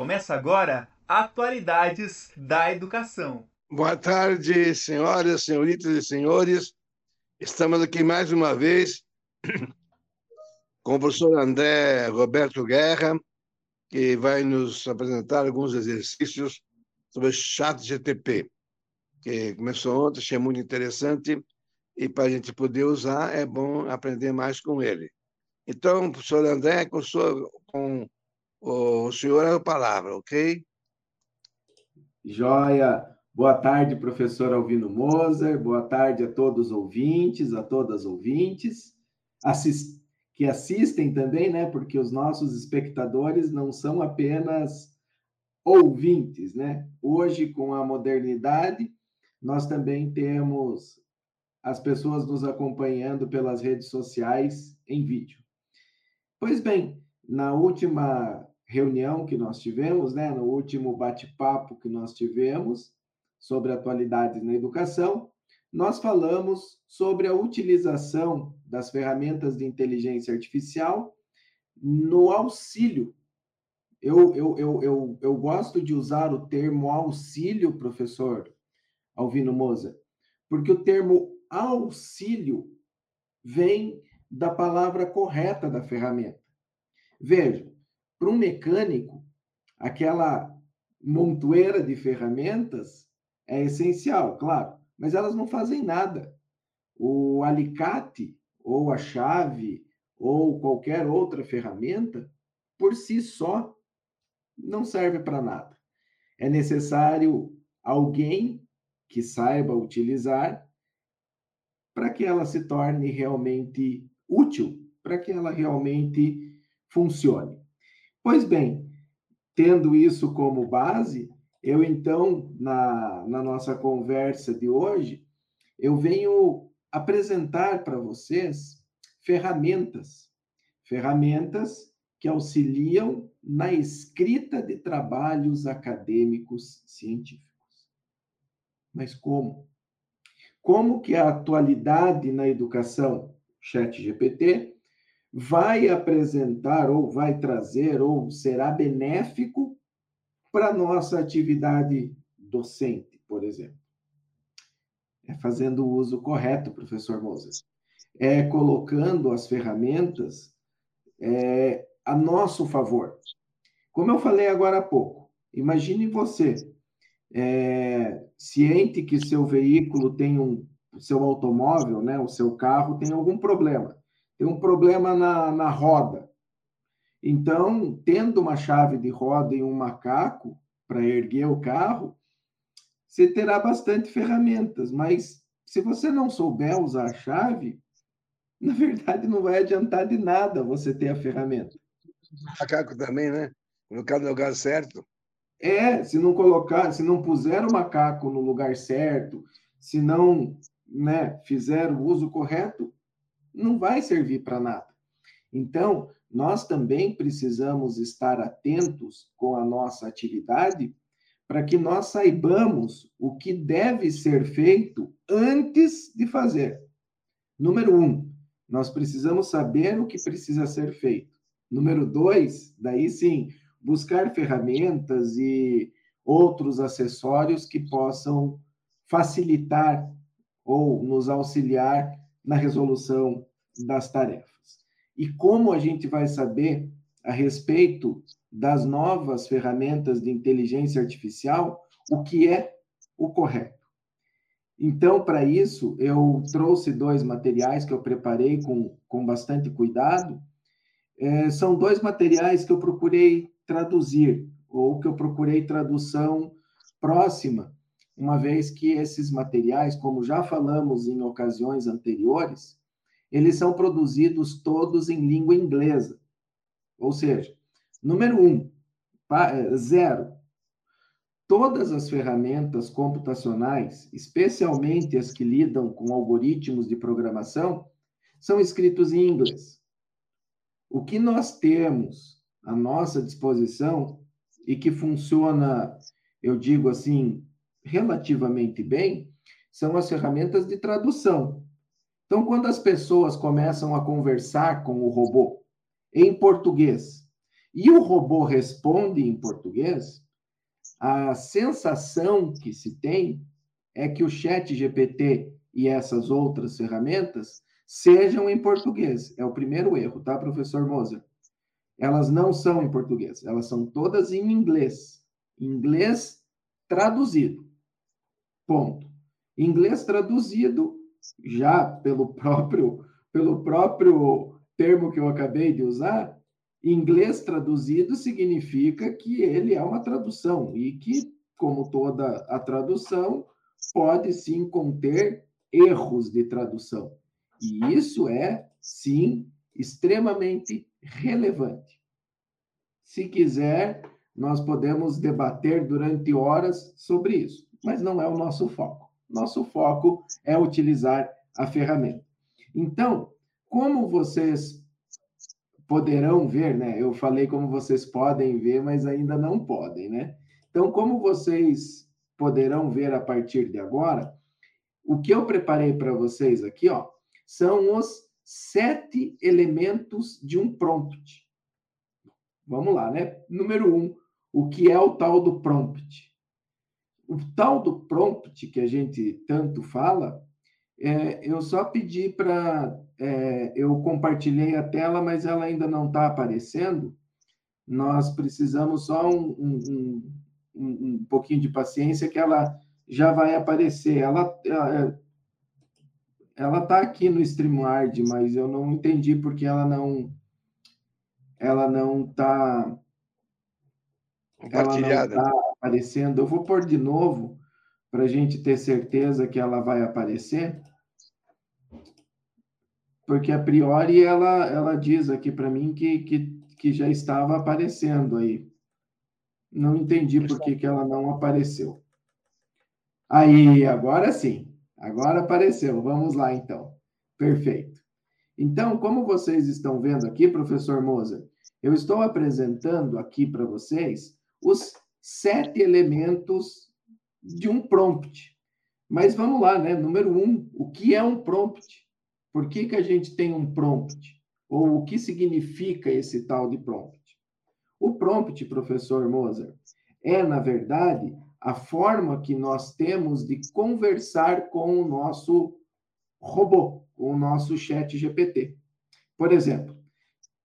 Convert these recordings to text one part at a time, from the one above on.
Começa agora Atualidades da Educação. Boa tarde, senhoras, senhoritas e senhores. Estamos aqui mais uma vez com o professor André Roberto Guerra, que vai nos apresentar alguns exercícios sobre o chat GTP, que começou ontem, achei muito interessante, e para a gente poder usar, é bom aprender mais com ele. Então, professor André, com, sua, com o senhor é a palavra, ok? Joia. Boa tarde, professor Alvino Moser. Boa tarde a todos os ouvintes, a todas as ouvintes, assist... que assistem também, né? Porque os nossos espectadores não são apenas ouvintes, né? Hoje, com a modernidade, nós também temos as pessoas nos acompanhando pelas redes sociais em vídeo. Pois bem, na última reunião que nós tivemos, né, no último bate-papo que nós tivemos sobre atualidades na educação, nós falamos sobre a utilização das ferramentas de inteligência artificial no auxílio. Eu, eu, eu, eu, eu gosto de usar o termo auxílio, professor Alvino Moza, porque o termo auxílio vem da palavra correta da ferramenta. Veja, para um mecânico, aquela montoeira de ferramentas é essencial, claro, mas elas não fazem nada. O alicate, ou a chave, ou qualquer outra ferramenta, por si só, não serve para nada. É necessário alguém que saiba utilizar para que ela se torne realmente útil, para que ela realmente funcione. Pois bem, tendo isso como base, eu então, na, na nossa conversa de hoje, eu venho apresentar para vocês ferramentas, ferramentas que auxiliam na escrita de trabalhos acadêmicos científicos. Mas como? Como que a atualidade na educação, chat GPT, vai apresentar ou vai trazer ou será benéfico para nossa atividade docente, por exemplo. É fazendo o uso correto, professor Moses. É colocando as ferramentas é, a nosso favor. Como eu falei agora há pouco, imagine você, é, ciente que seu veículo tem um, seu automóvel, né, o seu carro tem algum problema tem um problema na, na roda. Então, tendo uma chave de roda e um macaco para erguer o carro, você terá bastante ferramentas, mas se você não souber usar a chave, na verdade não vai adiantar de nada você ter a ferramenta. Macaco também, né? Colocar no lugar certo. É, se não colocar, se não puser o macaco no lugar certo, se não né, fizer o uso correto, não vai servir para nada. Então, nós também precisamos estar atentos com a nossa atividade para que nós saibamos o que deve ser feito antes de fazer. Número um, nós precisamos saber o que precisa ser feito. Número dois, daí sim, buscar ferramentas e outros acessórios que possam facilitar ou nos auxiliar na resolução das tarefas. E como a gente vai saber a respeito das novas ferramentas de inteligência artificial o que é o correto? Então, para isso, eu trouxe dois materiais que eu preparei com, com bastante cuidado. É, são dois materiais que eu procurei traduzir, ou que eu procurei tradução próxima, uma vez que esses materiais, como já falamos em ocasiões anteriores, eles são produzidos todos em língua inglesa. Ou seja, número um, é, zero. Todas as ferramentas computacionais, especialmente as que lidam com algoritmos de programação, são escritos em inglês. O que nós temos à nossa disposição e que funciona, eu digo assim, relativamente bem, são as ferramentas de tradução. Então, quando as pessoas começam a conversar com o robô em português e o robô responde em português, a sensação que se tem é que o chat GPT e essas outras ferramentas sejam em português. É o primeiro erro, tá, professor Moser? Elas não são em português, elas são todas em inglês. Inglês traduzido. Ponto. Inglês traduzido já pelo próprio pelo próprio termo que eu acabei de usar, inglês traduzido significa que ele é uma tradução e que, como toda a tradução, pode sim conter erros de tradução. E isso é, sim, extremamente relevante. Se quiser, nós podemos debater durante horas sobre isso, mas não é o nosso foco. Nosso foco é utilizar a ferramenta. Então, como vocês poderão ver, né? Eu falei como vocês podem ver, mas ainda não podem, né? Então, como vocês poderão ver a partir de agora, o que eu preparei para vocês aqui, ó, são os sete elementos de um prompt. Vamos lá, né? Número um, o que é o tal do prompt? O tal do prompt que a gente tanto fala, é, eu só pedi para. É, eu compartilhei a tela, mas ela ainda não está aparecendo. Nós precisamos só um, um, um, um pouquinho de paciência que ela já vai aparecer. Ela ela está aqui no StreamYard, mas eu não entendi porque ela não ela não está compartilhada. Ela não tá aparecendo. Eu vou pôr de novo para a gente ter certeza que ela vai aparecer. Porque a priori ela, ela diz aqui para mim que, que, que já estava aparecendo aí. Não entendi por que, que ela não apareceu. Aí, agora sim. Agora apareceu. Vamos lá, então. Perfeito. Então, como vocês estão vendo aqui, professor Moser, eu estou apresentando aqui para vocês os sete elementos de um prompt. Mas vamos lá, né? Número um, o que é um prompt? Por que, que a gente tem um prompt? Ou o que significa esse tal de prompt? O prompt, professor Moser, é, na verdade, a forma que nós temos de conversar com o nosso robô, com o nosso chat GPT. Por exemplo,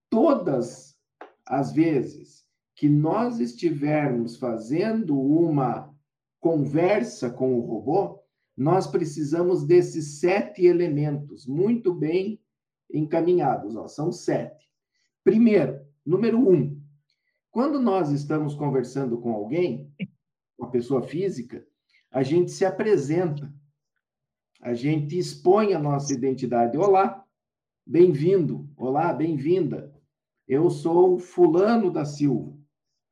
todas as vezes que nós estivermos fazendo uma conversa com o robô, nós precisamos desses sete elementos muito bem encaminhados. Ó, são sete. Primeiro, número um, quando nós estamos conversando com alguém, uma pessoa física, a gente se apresenta, a gente expõe a nossa identidade. Olá, bem-vindo. Olá, bem-vinda. Eu sou Fulano da Silva.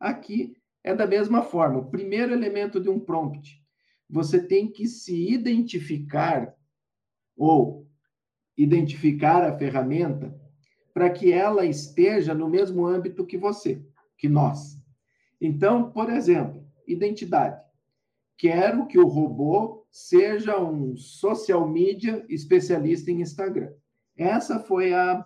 Aqui é da mesma forma. O primeiro elemento de um prompt. Você tem que se identificar ou identificar a ferramenta para que ela esteja no mesmo âmbito que você que nós. Então, por exemplo, identidade. Quero que o robô seja um social media especialista em Instagram. Essa foi a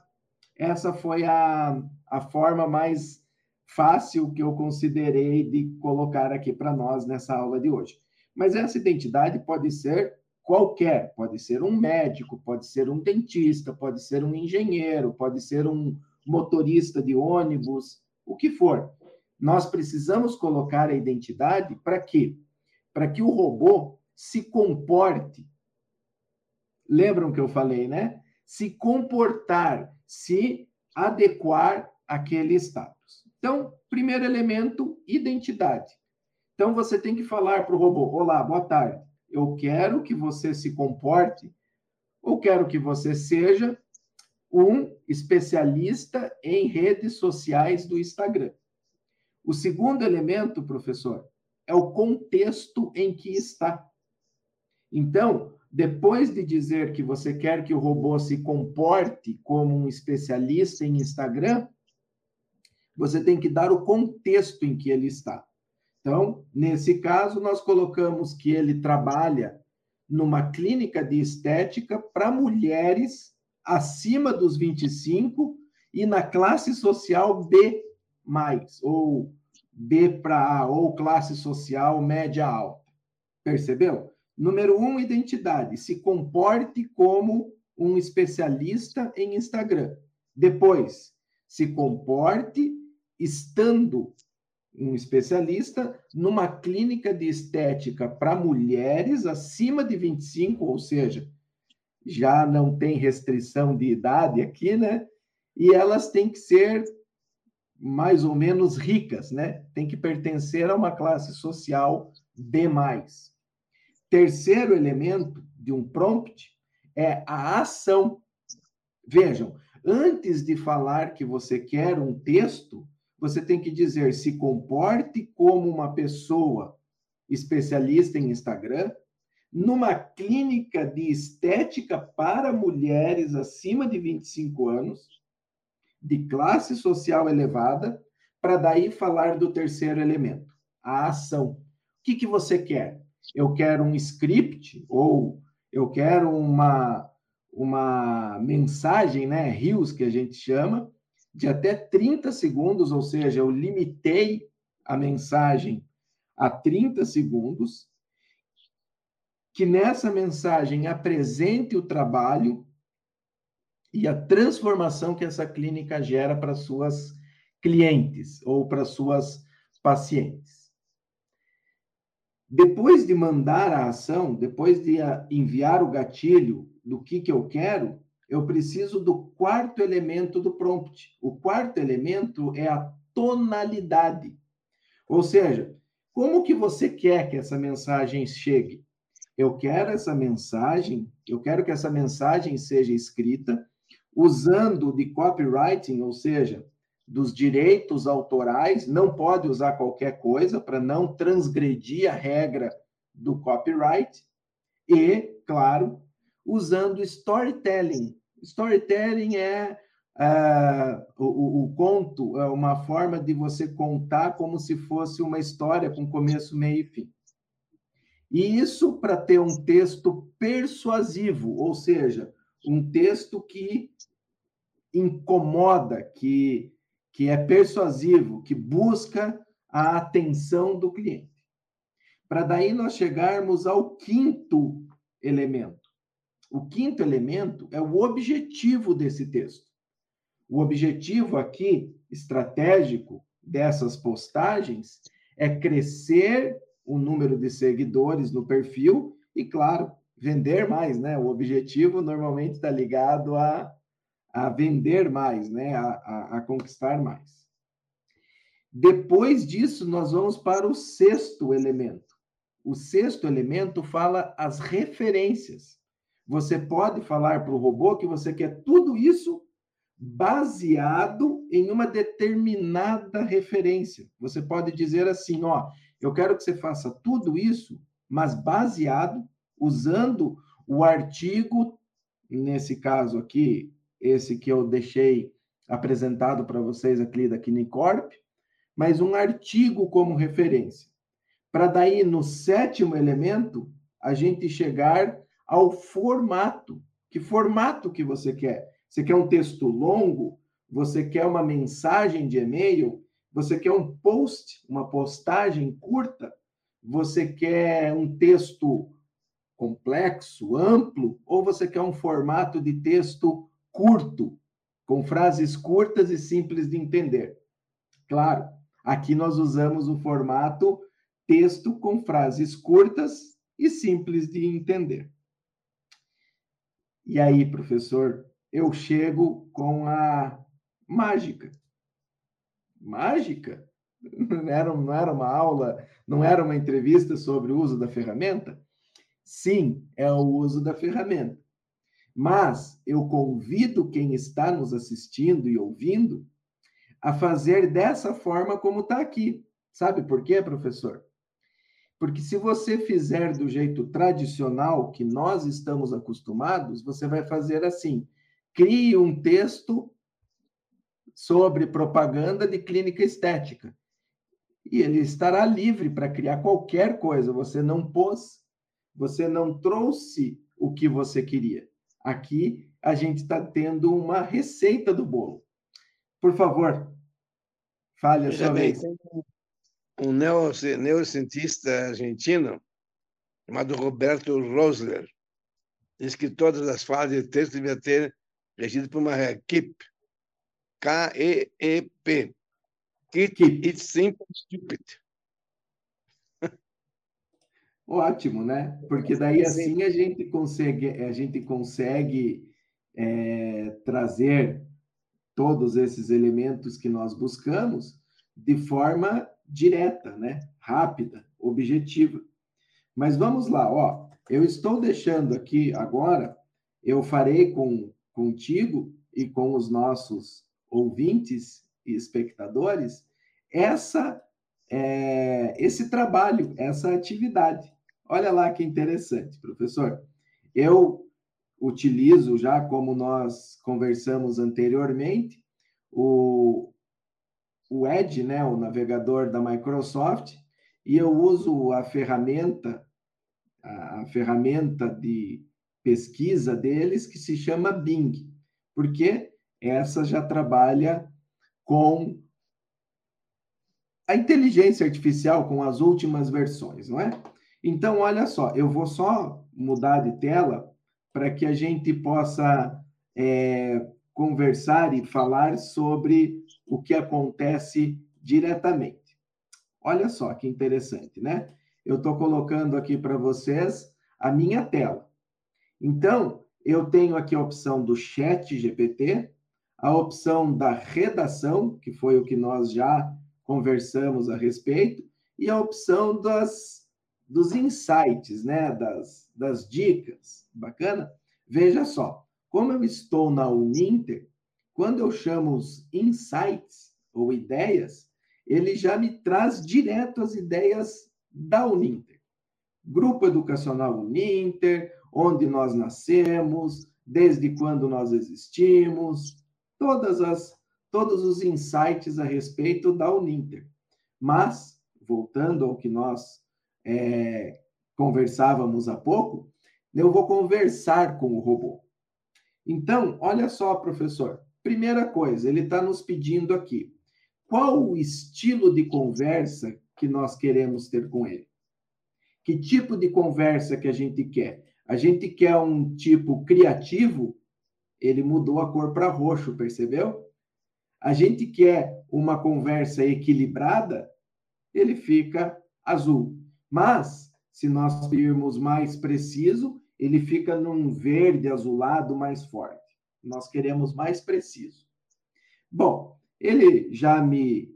essa foi a, a forma mais fácil que eu considerei de colocar aqui para nós nessa aula de hoje. Mas essa identidade pode ser qualquer, pode ser um médico, pode ser um dentista, pode ser um engenheiro, pode ser um motorista de ônibus, o que for. Nós precisamos colocar a identidade para quê? Para que o robô se comporte. Lembram que eu falei, né? Se comportar, se adequar àquele status. Então, primeiro elemento, identidade. Então, você tem que falar para o robô: Olá, boa tarde. Eu quero que você se comporte, ou quero que você seja um especialista em redes sociais do Instagram. O segundo elemento, professor, é o contexto em que está. Então, depois de dizer que você quer que o robô se comporte como um especialista em Instagram, você tem que dar o contexto em que ele está. Então, nesse caso, nós colocamos que ele trabalha numa clínica de estética para mulheres acima dos 25 e na classe social B ou B para A, ou classe social média alta. Percebeu? Número um, identidade. Se comporte como um especialista em Instagram. Depois, se comporte estando um especialista numa clínica de estética para mulheres acima de 25, ou seja, já não tem restrição de idade aqui, né? E elas têm que ser mais ou menos ricas, né? Tem que pertencer a uma classe social B+. Terceiro elemento de um prompt é a ação. Vejam, antes de falar que você quer um texto, você tem que dizer se comporte como uma pessoa especialista em Instagram, numa clínica de estética para mulheres acima de 25 anos, de classe social elevada, para daí falar do terceiro elemento, a ação. O que, que você quer? Eu quero um script ou eu quero uma uma mensagem, né, rios que a gente chama, de até 30 segundos, ou seja, eu limitei a mensagem a 30 segundos, que nessa mensagem apresente o trabalho e a transformação que essa clínica gera para suas clientes ou para suas pacientes. Depois de mandar a ação, depois de enviar o gatilho do que, que eu quero, eu preciso do quarto elemento do prompt. O quarto elemento é a tonalidade. Ou seja, como que você quer que essa mensagem chegue? Eu quero essa mensagem, eu quero que essa mensagem seja escrita usando de copywriting, ou seja, dos direitos autorais, não pode usar qualquer coisa para não transgredir a regra do copyright e, claro, usando storytelling. Storytelling é uh, o, o, conto, é uma forma de você contar como se fosse uma história com começo, meio e fim. E isso para ter um texto persuasivo, ou seja, um texto que incomoda, que, que é persuasivo, que busca a atenção do cliente. Para daí nós chegarmos ao quinto elemento, o quinto elemento é o objetivo desse texto. O objetivo aqui, estratégico, dessas postagens é crescer o número de seguidores no perfil e, claro, vender mais, né? O objetivo normalmente está ligado a, a vender mais, né? A, a, a conquistar mais. Depois disso, nós vamos para o sexto elemento. O sexto elemento fala as referências. Você pode falar para o robô que você quer tudo isso baseado em uma determinada referência. Você pode dizer assim, ó, eu quero que você faça tudo isso, mas baseado usando o artigo, nesse caso aqui, esse que eu deixei apresentado para vocês aqui da Kinicorp, mas um artigo como referência. Para daí, no sétimo elemento, a gente chegar ao formato. Que formato que você quer? Você quer um texto longo? Você quer uma mensagem de e-mail? Você quer um post, uma postagem curta? Você quer um texto complexo, amplo? Ou você quer um formato de texto curto, com frases curtas e simples de entender? Claro, aqui nós usamos o formato texto com frases curtas e simples de entender. E aí, professor, eu chego com a mágica. Mágica? Não era, não era uma aula, não era uma entrevista sobre o uso da ferramenta? Sim, é o uso da ferramenta. Mas eu convido quem está nos assistindo e ouvindo a fazer dessa forma como está aqui. Sabe por quê, professor? Porque se você fizer do jeito tradicional que nós estamos acostumados, você vai fazer assim: crie um texto sobre propaganda de clínica estética. E ele estará livre para criar qualquer coisa. Você não pôs, você não trouxe o que você queria. Aqui a gente está tendo uma receita do bolo. Por favor, Fale a sua bem, vez. Um neurocientista argentino chamado Roberto Rosler diz que todas as fases de texto deviam ter regido por uma KEEP. K-E-E-P. Keep it simple, stupid. Ótimo, né? Porque daí assim a gente consegue, a gente consegue é, trazer todos esses elementos que nós buscamos de forma direta, né? Rápida, objetiva. Mas vamos lá, ó. Eu estou deixando aqui agora, eu farei com contigo e com os nossos ouvintes e espectadores essa é, esse trabalho, essa atividade. Olha lá que interessante, professor. Eu utilizo já, como nós conversamos anteriormente, o, o Edge, né, o navegador da Microsoft, e eu uso a ferramenta, a, ferramenta de pesquisa deles, que se chama Bing, porque essa já trabalha com a inteligência artificial, com as últimas versões, não é? Então, olha só, eu vou só mudar de tela para que a gente possa é, conversar e falar sobre o que acontece diretamente. Olha só que interessante, né? Eu estou colocando aqui para vocês a minha tela. Então, eu tenho aqui a opção do chat GPT, a opção da redação, que foi o que nós já conversamos a respeito, e a opção das dos insights, né? Das, das dicas. Bacana? Veja só, como eu estou na Uninter, quando eu chamo os insights ou ideias, ele já me traz direto as ideias da Uninter. Grupo Educacional Uninter, onde nós nascemos, desde quando nós existimos, todas as todos os insights a respeito da Uninter. Mas, voltando ao que nós é, conversávamos há pouco, eu vou conversar com o robô. Então, olha só, professor. Primeira coisa, ele está nos pedindo aqui qual o estilo de conversa que nós queremos ter com ele. Que tipo de conversa que a gente quer? A gente quer um tipo criativo, ele mudou a cor para roxo, percebeu? A gente quer uma conversa equilibrada, ele fica azul. Mas, se nós irmos mais preciso, ele fica num verde azulado mais forte. Nós queremos mais preciso. Bom, ele já me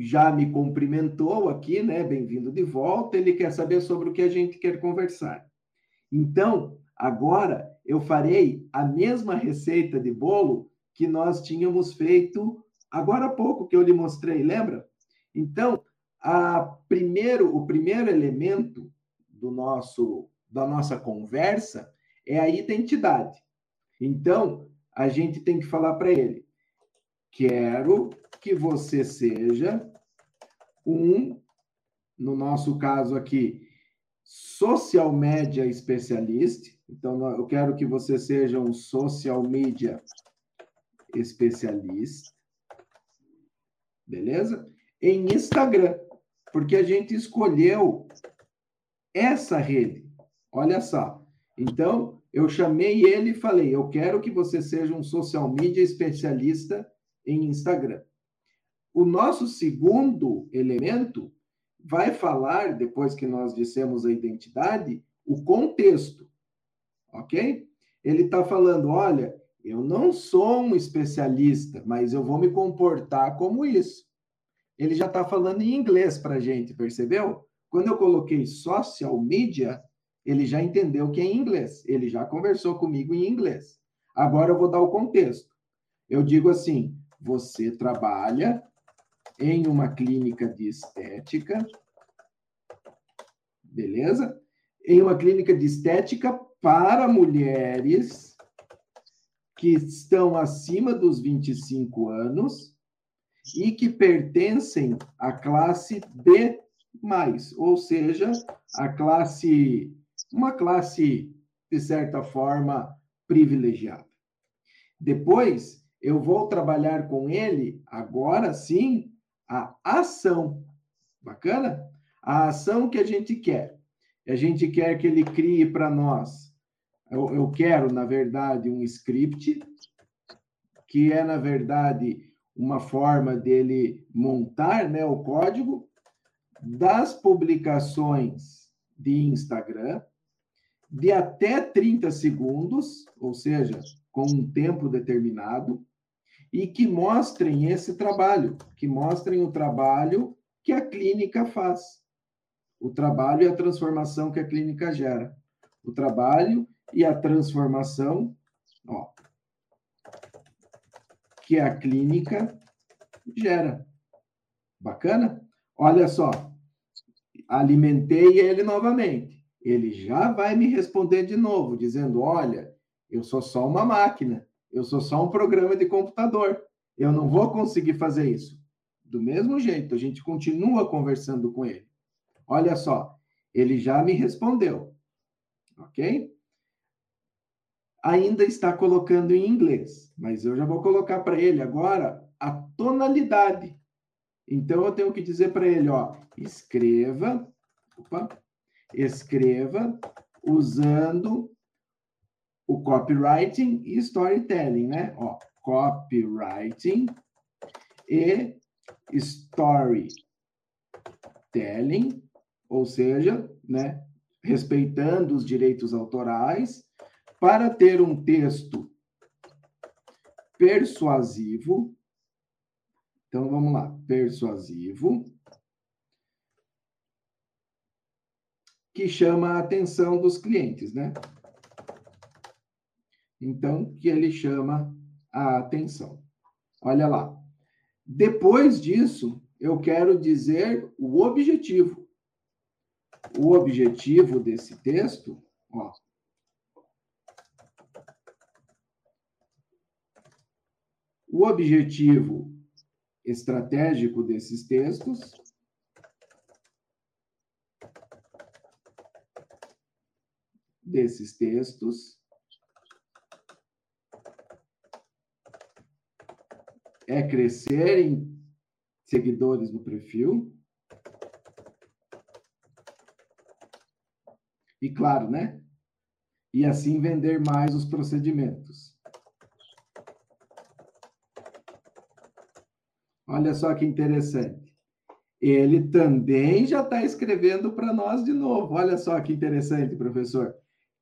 já me cumprimentou aqui, né? Bem-vindo de volta. Ele quer saber sobre o que a gente quer conversar. Então, agora eu farei a mesma receita de bolo que nós tínhamos feito agora há pouco que eu lhe mostrei, lembra? Então, primeiro, o primeiro elemento do nosso da nossa conversa é a identidade. Então, a gente tem que falar para ele: quero que você seja um, no nosso caso aqui, social media especialista. Então, eu quero que você seja um social media especialista. Beleza? Em Instagram porque a gente escolheu essa rede. Olha só. Então, eu chamei ele e falei: eu quero que você seja um social media especialista em Instagram. O nosso segundo elemento vai falar, depois que nós dissemos a identidade, o contexto. Ok? Ele está falando: olha, eu não sou um especialista, mas eu vou me comportar como isso ele já está falando em inglês para a gente, percebeu? Quando eu coloquei social media, ele já entendeu que é em inglês. Ele já conversou comigo em inglês. Agora eu vou dar o contexto. Eu digo assim: você trabalha em uma clínica de estética, beleza? Em uma clínica de estética para mulheres que estão acima dos 25 anos e que pertencem à classe B+, ou seja, a classe uma classe de certa forma privilegiada. Depois, eu vou trabalhar com ele agora sim a ação. Bacana? A ação que a gente quer. A gente quer que ele crie para nós. Eu, eu quero, na verdade, um script, que é, na verdade, uma forma dele montar né, o código das publicações de Instagram de até 30 segundos, ou seja, com um tempo determinado, e que mostrem esse trabalho, que mostrem o trabalho que a clínica faz, o trabalho e a transformação que a clínica gera, o trabalho e a transformação, ó, que a clínica gera. Bacana? Olha só, alimentei ele novamente. Ele já vai me responder de novo, dizendo: Olha, eu sou só uma máquina, eu sou só um programa de computador, eu não vou conseguir fazer isso. Do mesmo jeito, a gente continua conversando com ele. Olha só, ele já me respondeu, ok? Ainda está colocando em inglês, mas eu já vou colocar para ele agora a tonalidade. Então eu tenho que dizer para ele, ó, escreva, opa, escreva usando o copywriting e storytelling, né? Ó, copywriting e storytelling, ou seja, né, respeitando os direitos autorais, para ter um texto persuasivo. Então vamos lá, persuasivo que chama a atenção dos clientes, né? Então, que ele chama a atenção. Olha lá. Depois disso, eu quero dizer o objetivo. O objetivo desse texto, ó. O objetivo estratégico desses textos desses textos é crescer em seguidores no perfil. E claro, né? E assim vender mais os procedimentos. Olha só que interessante. Ele também já está escrevendo para nós de novo. Olha só que interessante, professor.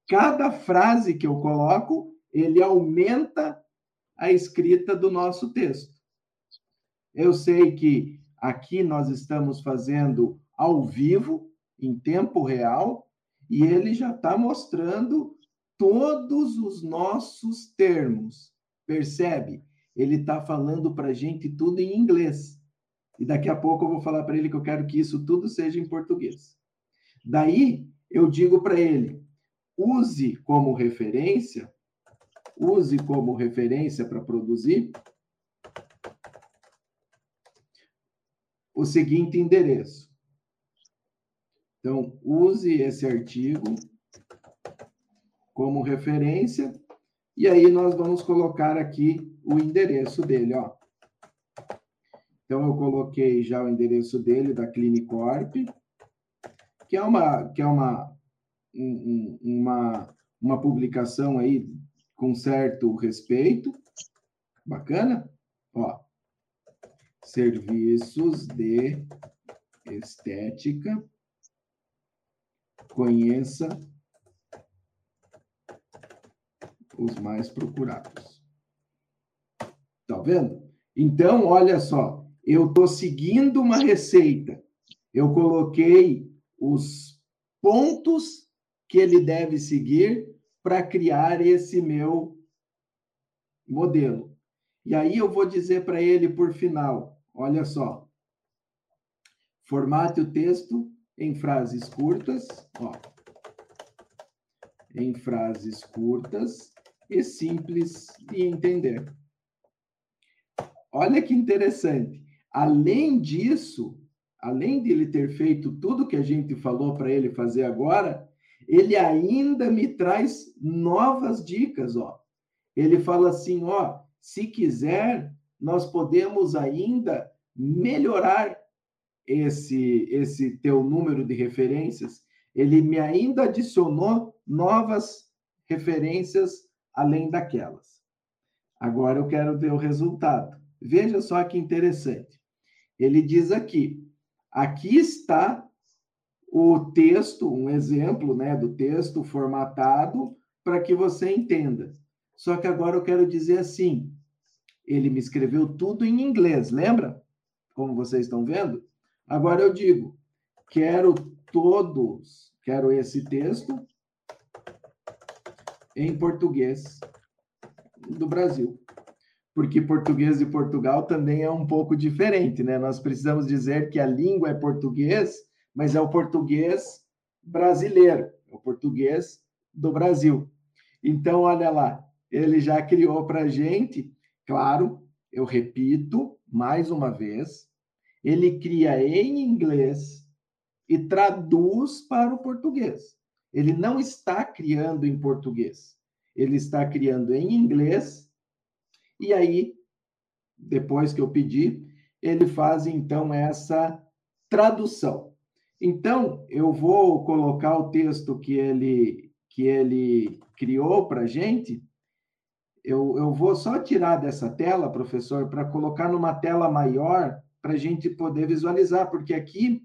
Cada frase que eu coloco, ele aumenta a escrita do nosso texto. Eu sei que aqui nós estamos fazendo ao vivo, em tempo real, e ele já está mostrando todos os nossos termos. Percebe? Ele está falando para a gente tudo em inglês. E daqui a pouco eu vou falar para ele que eu quero que isso tudo seja em português. Daí eu digo para ele: use como referência, use como referência para produzir o seguinte endereço. Então, use esse artigo como referência e aí nós vamos colocar aqui o endereço dele, ó. Então eu coloquei já o endereço dele da Clinicorp, que é uma que é uma um, uma uma publicação aí com certo respeito. Bacana? Ó, serviços de estética. Conheça os mais procurados. Tá vendo? Então, olha só, eu estou seguindo uma receita. Eu coloquei os pontos que ele deve seguir para criar esse meu modelo. E aí eu vou dizer para ele por final, Olha só. Formate o texto em frases curtas, ó. Em frases curtas e simples de entender. Olha que interessante. Além disso, além de ele ter feito tudo que a gente falou para ele fazer agora, ele ainda me traz novas dicas, ó. Ele fala assim, ó, se quiser, nós podemos ainda melhorar esse, esse teu número de referências. Ele me ainda adicionou novas referências além daquelas. Agora eu quero ver o resultado. Veja só que interessante. Ele diz aqui: aqui está o texto, um exemplo né, do texto formatado para que você entenda. Só que agora eu quero dizer assim: ele me escreveu tudo em inglês, lembra? Como vocês estão vendo? Agora eu digo: quero todos, quero esse texto em português do Brasil. Porque português de Portugal também é um pouco diferente, né? Nós precisamos dizer que a língua é português, mas é o português brasileiro, é o português do Brasil. Então, olha lá, ele já criou para a gente, claro, eu repito mais uma vez, ele cria em inglês e traduz para o português. Ele não está criando em português, ele está criando em inglês, e aí, depois que eu pedi, ele faz então essa tradução. Então, eu vou colocar o texto que ele, que ele criou para a gente. Eu, eu vou só tirar dessa tela, professor, para colocar numa tela maior para a gente poder visualizar, porque aqui,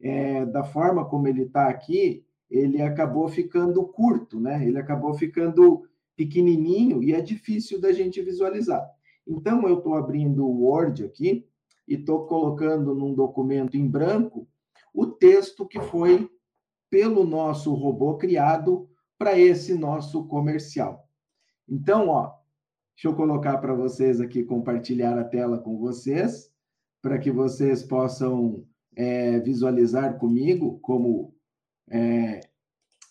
é, da forma como ele está aqui, ele acabou ficando curto, né? Ele acabou ficando pequenininho e é difícil da gente visualizar. Então, eu estou abrindo o Word aqui e estou colocando num documento em branco o texto que foi pelo nosso robô criado para esse nosso comercial. Então, ó, deixa eu colocar para vocês aqui, compartilhar a tela com vocês para que vocês possam é, visualizar comigo como é,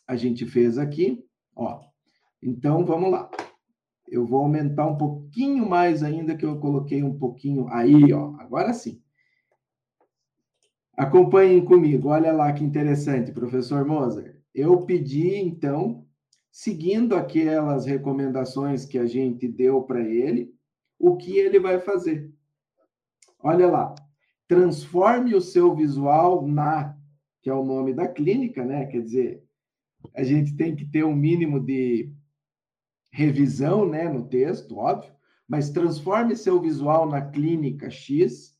a gente fez aqui. Ó, então, vamos lá. Eu vou aumentar um pouquinho mais ainda, que eu coloquei um pouquinho. Aí, ó, agora sim. Acompanhem comigo, olha lá que interessante, professor Moser. Eu pedi, então, seguindo aquelas recomendações que a gente deu para ele, o que ele vai fazer. Olha lá, transforme o seu visual na, que é o nome da clínica, né? Quer dizer, a gente tem que ter um mínimo de revisão, né, no texto, óbvio, mas transforme seu visual na clínica X.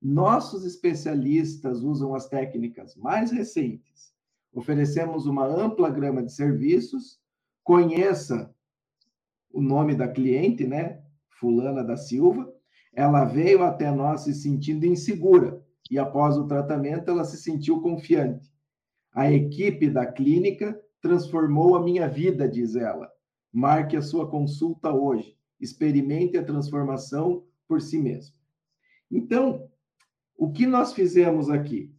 Nossos especialistas usam as técnicas mais recentes. Oferecemos uma ampla gama de serviços. Conheça o nome da cliente, né? Fulana da Silva, ela veio até nós se sentindo insegura e após o tratamento ela se sentiu confiante. A equipe da clínica transformou a minha vida, diz ela. Marque a sua consulta hoje. Experimente a transformação por si mesmo. Então, o que nós fizemos aqui?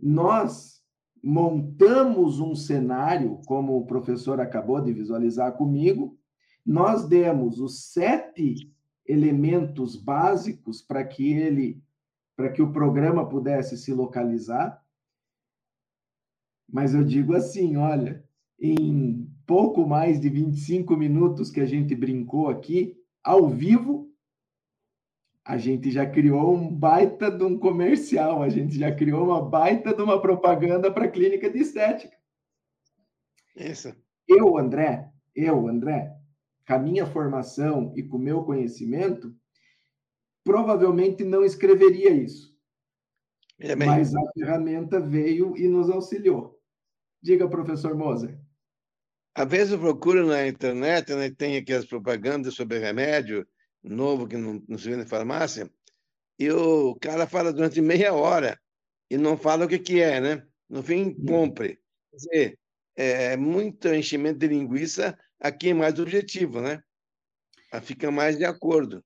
Nós montamos um cenário, como o professor acabou de visualizar comigo, nós demos os sete elementos básicos para que ele, para que o programa pudesse se localizar. Mas eu digo assim, olha, em pouco mais de 25 minutos que a gente brincou aqui, ao vivo, a gente já criou um baita de um comercial, a gente já criou uma baita de uma propaganda para a clínica de estética. Isso. Eu, André, eu, André, com a minha formação e com o meu conhecimento, provavelmente não escreveria isso. É Mas a ferramenta veio e nos auxiliou. Diga, professor Moser. Às vezes eu procuro na internet, né, tem aqui as propagandas sobre remédio novo que não, não se vê na farmácia, e o cara fala durante meia hora e não fala o que, que é, né? No fim, hum. compre. Quer dizer, é muito enchimento de linguiça aqui é mais objetivo, né? Fica mais de acordo.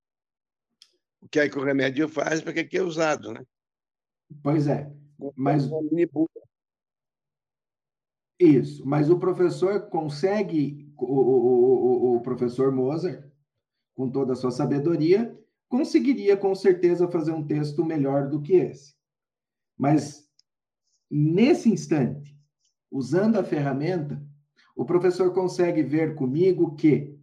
O que é que o remédio faz para que é usado, né? Pois é, mas isso, mas o professor consegue, o, o, o, o professor Moser, com toda a sua sabedoria, conseguiria com certeza fazer um texto melhor do que esse. Mas nesse instante, usando a ferramenta, o professor consegue ver comigo que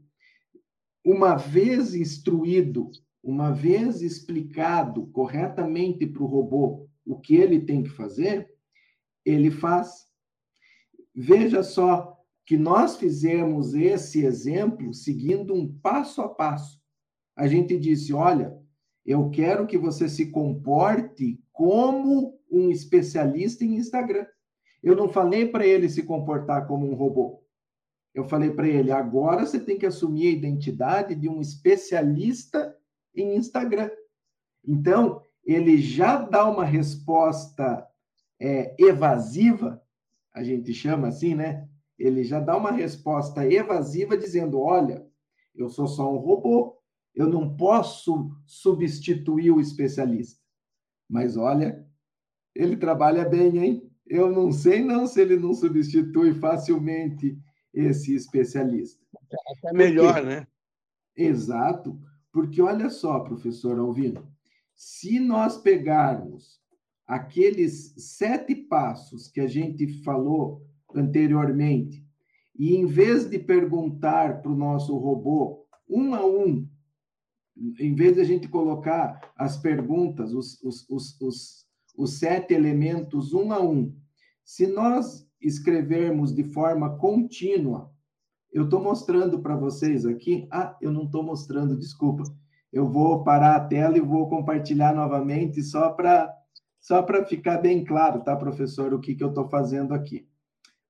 uma vez instruído, uma vez explicado corretamente para o robô o que ele tem que fazer, ele faz. Veja só que nós fizemos esse exemplo seguindo um passo a passo. A gente disse: olha, eu quero que você se comporte como um especialista em Instagram. Eu não falei para ele se comportar como um robô. Eu falei para ele: agora você tem que assumir a identidade de um especialista em Instagram. Então, ele já dá uma resposta é, evasiva, a gente chama assim, né? Ele já dá uma resposta evasiva dizendo: olha, eu sou só um robô, eu não posso substituir o especialista. Mas olha, ele trabalha bem, hein? Eu não sei não se ele não substitui facilmente esse especialista. É melhor, né? Exato, porque olha só, professor Alvino, se nós pegarmos aqueles sete passos que a gente falou anteriormente, e em vez de perguntar para o nosso robô um a um, em vez de a gente colocar as perguntas, os, os, os, os, os sete elementos um a um, se nós escrevermos de forma contínua, eu estou mostrando para vocês aqui. Ah, eu não estou mostrando, desculpa. Eu vou parar a tela e vou compartilhar novamente só para só para ficar bem claro, tá, professor, o que, que eu estou fazendo aqui.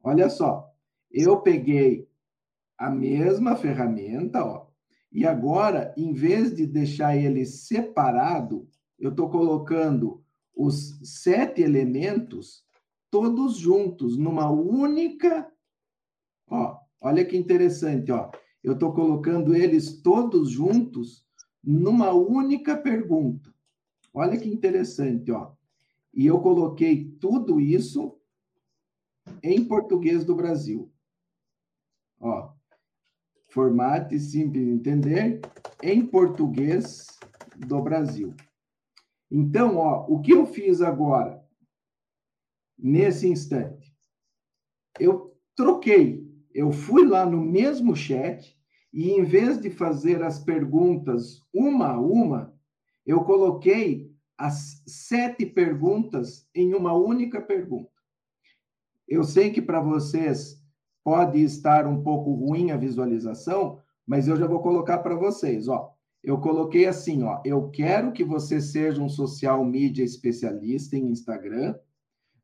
Olha só, eu peguei a mesma ferramenta, ó, e agora, em vez de deixar ele separado, eu estou colocando os sete elementos todos juntos numa única. Ó, olha que interessante, ó. Eu estou colocando eles todos juntos numa única pergunta. Olha que interessante, ó. E eu coloquei tudo isso em português do Brasil. Ó, formate simples de entender em português do Brasil. Então, ó, o que eu fiz agora? nesse instante. Eu troquei, eu fui lá no mesmo chat e em vez de fazer as perguntas uma a uma, eu coloquei as sete perguntas em uma única pergunta. Eu sei que para vocês pode estar um pouco ruim a visualização, mas eu já vou colocar para vocês, ó. Eu coloquei assim, ó, eu quero que você seja um social media especialista em Instagram.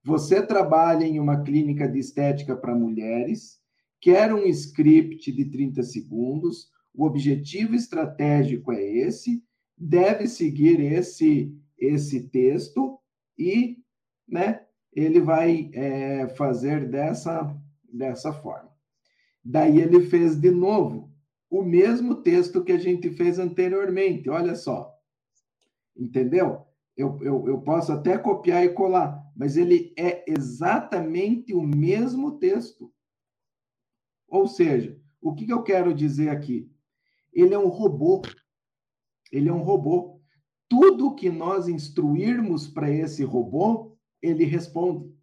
Você trabalha em uma clínica de estética para mulheres, quer um script de 30 segundos, o objetivo estratégico é esse, deve seguir esse, esse texto e né, ele vai é, fazer dessa, dessa forma. Daí ele fez de novo o mesmo texto que a gente fez anteriormente, olha só. Entendeu? eu, eu, eu posso até copiar e colar, mas ele é exatamente o mesmo texto. Ou seja, o que, que eu quero dizer aqui? Ele é um robô. Ele é um robô. Tudo que nós instruirmos para esse robô, ele responde.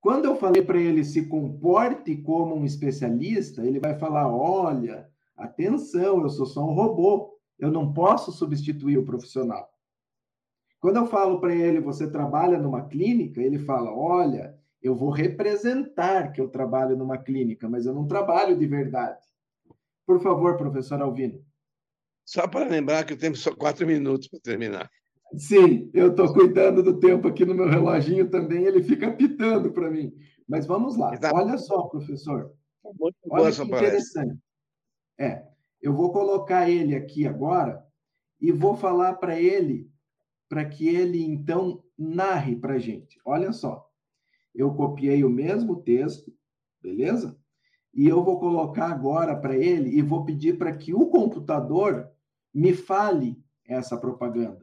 Quando eu falei para ele se comporte como um especialista, ele vai falar: olha, atenção, eu sou só um robô, eu não posso substituir o profissional. Quando eu falo para ele, você trabalha numa clínica, ele fala: olha, eu vou representar que eu trabalho numa clínica, mas eu não trabalho de verdade. Por favor, professor Alvino. Só para lembrar que eu tenho só quatro minutos para terminar. Sim, eu estou cuidando do tempo aqui no meu reloginho também, ele fica pitando para mim. Mas vamos lá. Exato. Olha só, professor. Muito Olha que interessante. É, eu vou colocar ele aqui agora e vou falar para ele para que ele então narre para a gente. Olha só, eu copiei o mesmo texto, beleza? E eu vou colocar agora para ele e vou pedir para que o computador me fale essa propaganda.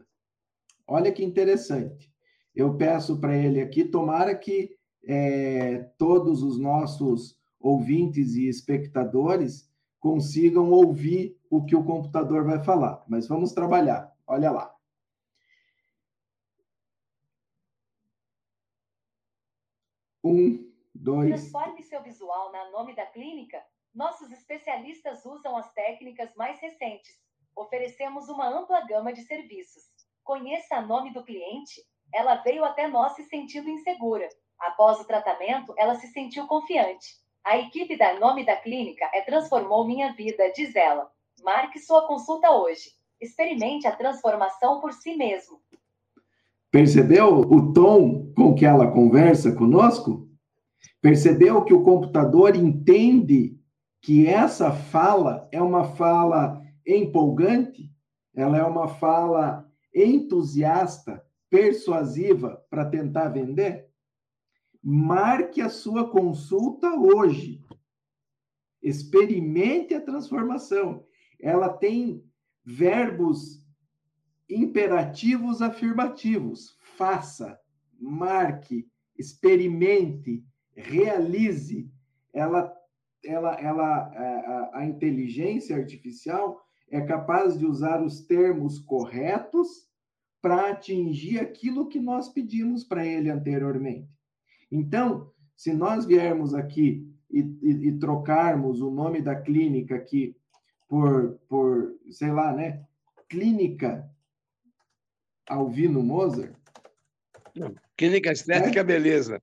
Olha que interessante. Eu peço para ele aqui, tomara que é, todos os nossos ouvintes e espectadores consigam ouvir o que o computador vai falar. Mas vamos trabalhar. Olha lá. Um, dois. Transforme seu visual na nome da clínica Nossos especialistas usam as técnicas mais recentes. Oferecemos uma ampla gama de serviços. Conheça a nome do cliente. Ela veio até nós se sentindo insegura. Após o tratamento, ela se sentiu confiante. A equipe da Nome da Clínica é transformou minha vida, diz ela. Marque sua consulta hoje. Experimente a transformação por si mesmo. Percebeu o tom com que ela conversa conosco? Percebeu que o computador entende que essa fala é uma fala empolgante? Ela é uma fala entusiasta, persuasiva para tentar vender? Marque a sua consulta hoje. Experimente a transformação. Ela tem verbos imperativos afirmativos. Faça, marque, experimente, realize. Ela, ela, ela, a, a inteligência artificial é capaz de usar os termos corretos para atingir aquilo que nós pedimos para ele anteriormente. Então, se nós viermos aqui e, e, e, trocarmos o nome da clínica aqui por, por, sei lá, né? Clínica Alvino Moser. Não, clínica Estética é? Beleza.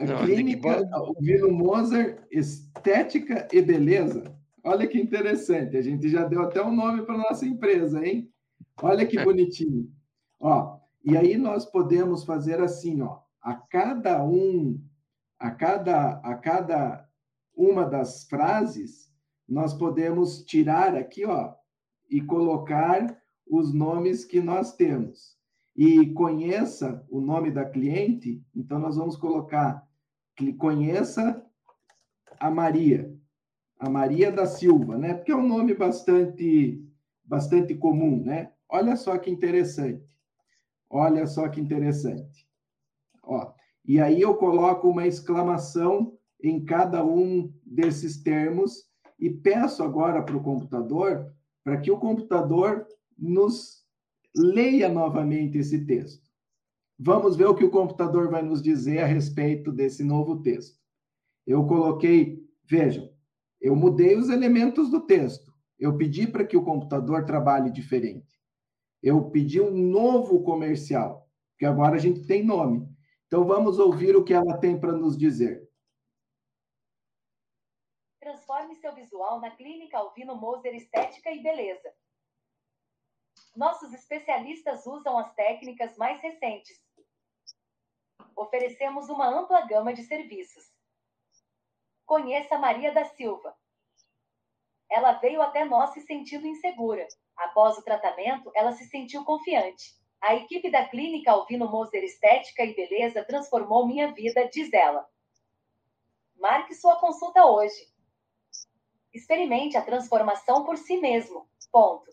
Não, clínica que... Alvino Moser Estética e Beleza. Olha que interessante, a gente já deu até um nome para nossa empresa, hein? Olha que bonitinho. Ó, e aí nós podemos fazer assim, ó, a cada um, a cada, a cada uma das frases, nós podemos tirar aqui, ó, e colocar os nomes que nós temos. E conheça o nome da cliente, então nós vamos colocar conheça a Maria, a Maria da Silva, né? Porque é um nome bastante bastante comum, né? Olha só que interessante. Olha só que interessante. Ó, e aí eu coloco uma exclamação em cada um desses termos e peço agora para o computador para que o computador nos leia novamente esse texto. Vamos ver o que o computador vai nos dizer a respeito desse novo texto. Eu coloquei, vejam, eu mudei os elementos do texto. Eu pedi para que o computador trabalhe diferente. Eu pedi um novo comercial, que agora a gente tem nome. Então vamos ouvir o que ela tem para nos dizer. Transforme seu visual na Clínica Alvino Moser Estética e Beleza. Nossos especialistas usam as técnicas mais recentes. Oferecemos uma ampla gama de serviços. Conheça Maria da Silva. Ela veio até nós se sentindo insegura. Após o tratamento, ela se sentiu confiante. A equipe da clínica Alvino Moser Estética e Beleza transformou minha vida, diz ela. Marque sua consulta hoje. Experimente a transformação por si mesmo. Ponto.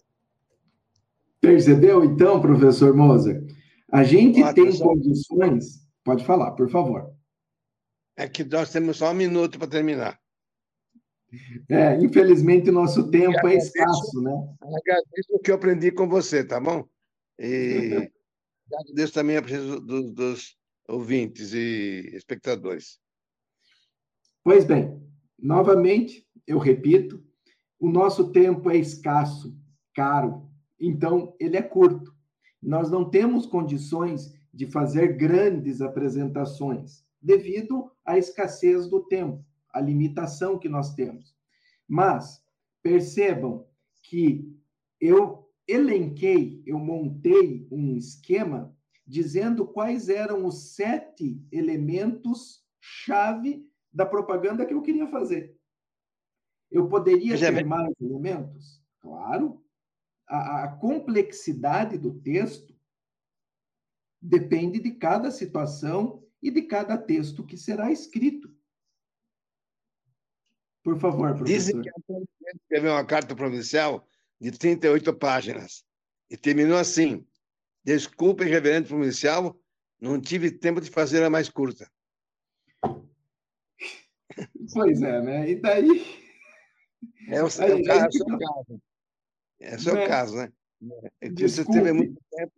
Percebeu, então, professor Moser? A gente tem professor. condições. Pode falar, por favor. É que nós temos só um minuto para terminar. É, infelizmente, o nosso tempo é escasso, né? Agradeço o que eu aprendi com você, tá bom? E agradeço também a presença dos, dos ouvintes e espectadores. Pois bem, novamente, eu repito, o nosso tempo é escasso, caro, então ele é curto. Nós não temos condições de fazer grandes apresentações devido à escassez do tempo, à limitação que nós temos. Mas percebam que eu elenquei, eu montei um esquema dizendo quais eram os sete elementos chave da propaganda que eu queria fazer. Eu poderia ter mais elementos? Claro. A, a complexidade do texto depende de cada situação e de cada texto que será escrito. Por favor, professor. Dizem que escreveu uma carta provincial de 38 páginas. E terminou assim: Desculpe, reverendo provincial, não tive tempo de fazer a mais curta. Pois é, né? E daí. É o, seu, caso, é o seu caso. É o seu né? caso, né? É você teve muito tempo,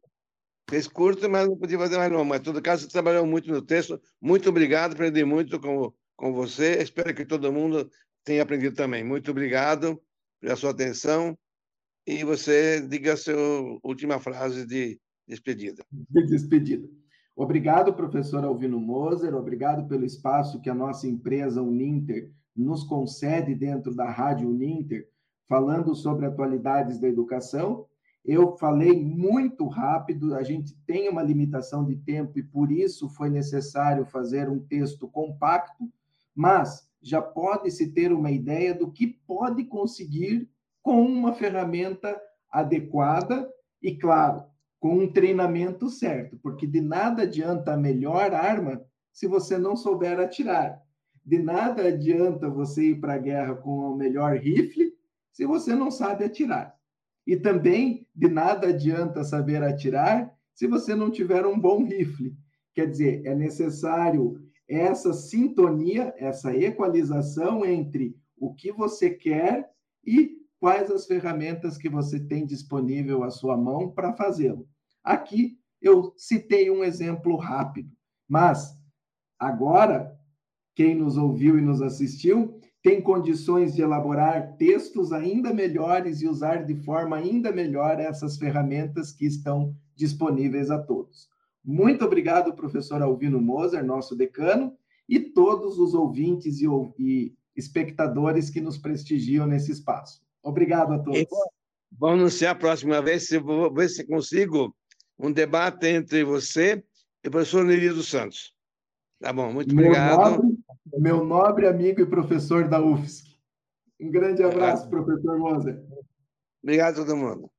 fez curto, mas não podia fazer mais não. Mas, em todo caso, você trabalhou muito no texto. Muito obrigado, aprendi muito com, com você. Espero que todo mundo tenho aprendido também. Muito obrigado pela sua atenção e você diga a sua última frase de despedida. De despedida. Obrigado, professor Alvino Moser, obrigado pelo espaço que a nossa empresa Uninter nos concede dentro da Rádio Uninter, falando sobre atualidades da educação. Eu falei muito rápido, a gente tem uma limitação de tempo e por isso foi necessário fazer um texto compacto, mas já pode-se ter uma ideia do que pode conseguir com uma ferramenta adequada e, claro, com um treinamento certo, porque de nada adianta a melhor arma se você não souber atirar. De nada adianta você ir para a guerra com o melhor rifle se você não sabe atirar. E também de nada adianta saber atirar se você não tiver um bom rifle. Quer dizer, é necessário essa sintonia, essa equalização entre o que você quer e quais as ferramentas que você tem disponível à sua mão para fazê-lo. Aqui eu citei um exemplo rápido, mas agora quem nos ouviu e nos assistiu tem condições de elaborar textos ainda melhores e usar de forma ainda melhor essas ferramentas que estão disponíveis a todos. Muito obrigado, professor Alvino Moser, nosso decano, e todos os ouvintes e, e espectadores que nos prestigiam nesse espaço. Obrigado a todos. Vou anunciar a próxima vez, se vou ver se consigo um debate entre você e o professor Neri dos Santos. Tá bom, muito meu obrigado. Nobre, meu nobre amigo e professor da UFSC. Um grande abraço, professor Moser. Obrigado a todo mundo.